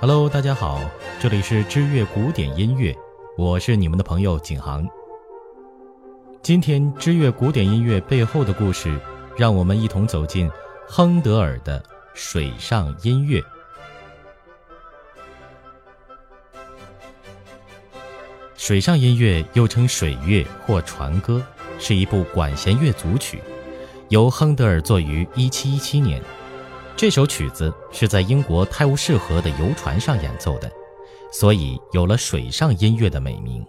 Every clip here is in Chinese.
Hello，大家好，这里是知乐古典音乐，我是你们的朋友景航。今天知乐古典音乐背后的故事，让我们一同走进亨德尔的水上音乐。水上音乐又称水乐或船歌，是一部管弦乐组曲，由亨德尔作于1717年。这首曲子是在英国泰晤士河的游船上演奏的，所以有了水上音乐的美名。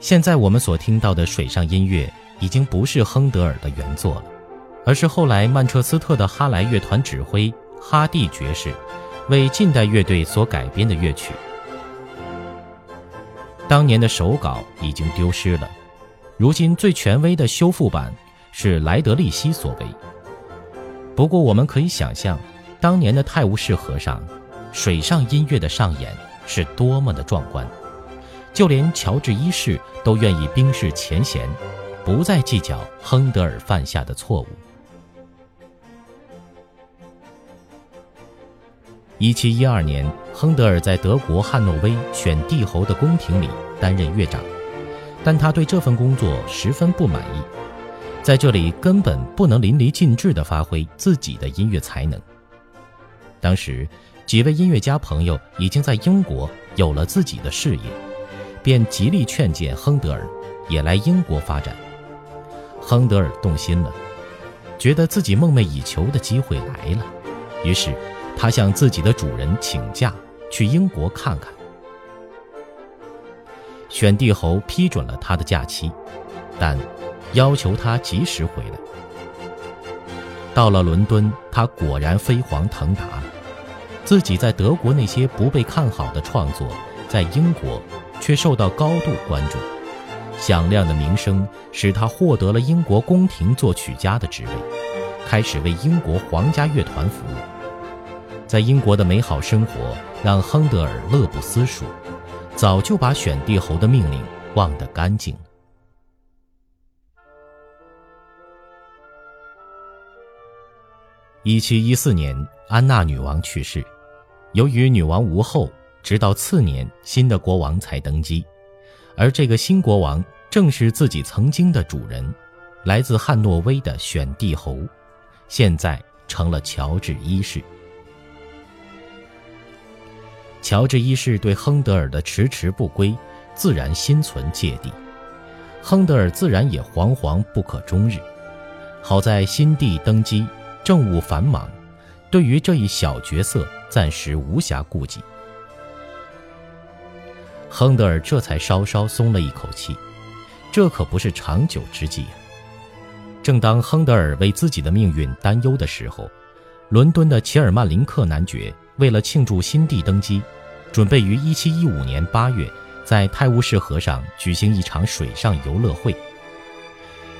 现在我们所听到的水上音乐已经不是亨德尔的原作了，而是后来曼彻斯特的哈莱乐团指挥哈蒂爵士为近代乐队所改编的乐曲。当年的手稿已经丢失了，如今最权威的修复版是莱德利希所为。不过，我们可以想象，当年的泰晤士河上，水上音乐的上演是多么的壮观。就连乔治一世都愿意冰释前嫌，不再计较亨德尔犯下的错误。一七一二年，亨德尔在德国汉诺威选帝侯的宫廷里担任乐长，但他对这份工作十分不满意。在这里根本不能淋漓尽致地发挥自己的音乐才能。当时，几位音乐家朋友已经在英国有了自己的事业，便极力劝谏亨德尔也来英国发展。亨德尔动心了，觉得自己梦寐以求的机会来了，于是他向自己的主人请假去英国看看。选帝侯批准了他的假期，但。要求他及时回来。到了伦敦，他果然飞黄腾达。自己在德国那些不被看好的创作，在英国却受到高度关注。响亮的名声使他获得了英国宫廷作曲家的职位，开始为英国皇家乐团服务。在英国的美好生活让亨德尔乐不思蜀，早就把选帝侯的命令忘得干净。一七一四年，安娜女王去世。由于女王无后，直到次年新的国王才登基。而这个新国王正是自己曾经的主人，来自汉诺威的选帝侯，现在成了乔治一世。乔治一世对亨德尔的迟迟不归，自然心存芥蒂。亨德尔自然也惶惶不可终日。好在新帝登基。政务繁忙，对于这一小角色暂时无暇顾及。亨德尔这才稍稍松了一口气，这可不是长久之计啊！正当亨德尔为自己的命运担忧的时候，伦敦的齐尔曼林克男爵为了庆祝新帝登基，准备于1715年8月在泰晤士河上举行一场水上游乐会。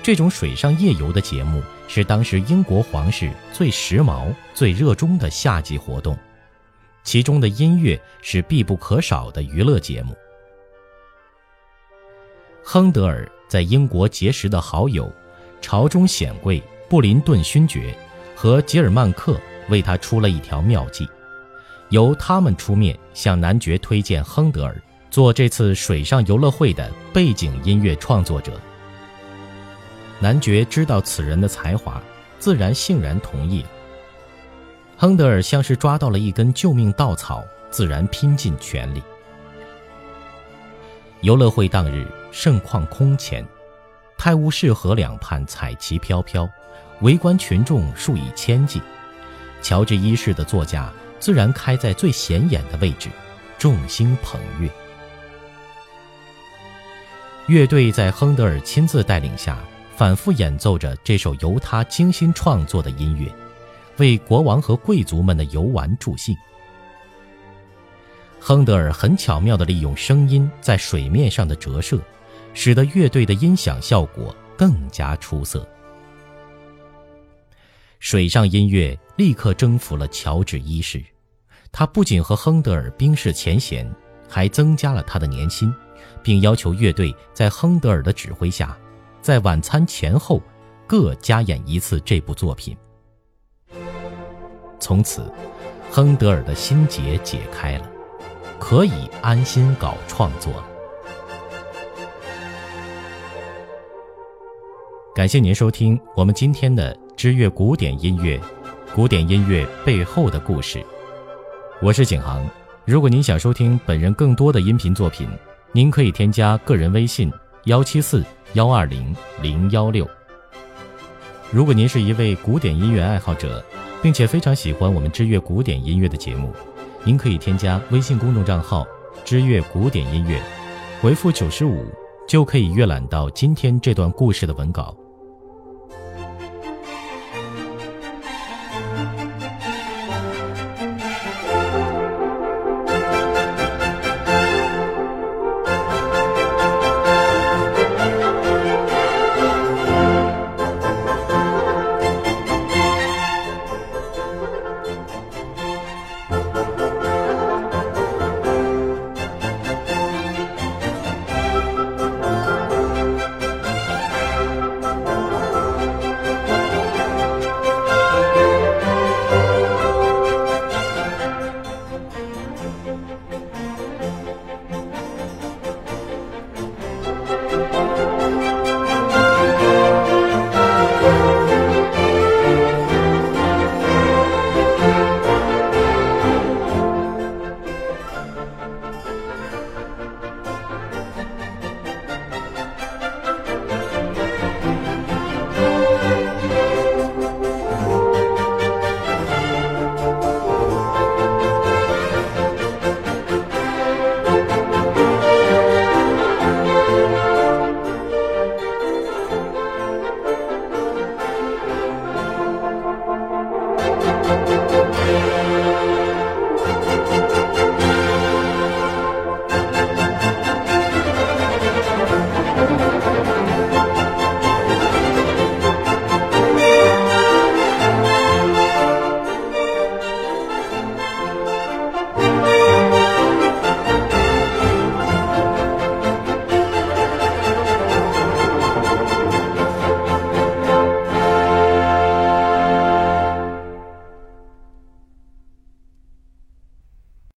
这种水上夜游的节目是当时英国皇室最时髦、最热衷的夏季活动，其中的音乐是必不可少的娱乐节目。亨德尔在英国结识的好友、朝中显贵布林顿勋爵和吉尔曼克为他出了一条妙计，由他们出面向男爵推荐亨德尔做这次水上游乐会的背景音乐创作者。男爵知道此人的才华，自然欣然同意。亨德尔像是抓到了一根救命稻草，自然拼尽全力。游乐会当日盛况空前，泰晤士河两畔彩旗飘飘，围观群众数以千计。乔治一世的座驾自然开在最显眼的位置，众星捧月。乐队在亨德尔亲自带领下。反复演奏着这首由他精心创作的音乐，为国王和贵族们的游玩助兴。亨德尔很巧妙地利用声音在水面上的折射，使得乐队的音响效果更加出色。水上音乐立刻征服了乔治一世，他不仅和亨德尔冰释前嫌，还增加了他的年薪，并要求乐队在亨德尔的指挥下。在晚餐前后，各加演一次这部作品。从此，亨德尔的心结解开了，可以安心搞创作了。感谢您收听我们今天的知乐古典音乐，古典音乐背后的故事。我是景航。如果您想收听本人更多的音频作品，您可以添加个人微信幺七四幺二零零幺六。如果您是一位古典音乐爱好者，并且非常喜欢我们知乐古典音乐的节目，您可以添加微信公众账号“知乐古典音乐”，回复九十五就可以阅览到今天这段故事的文稿。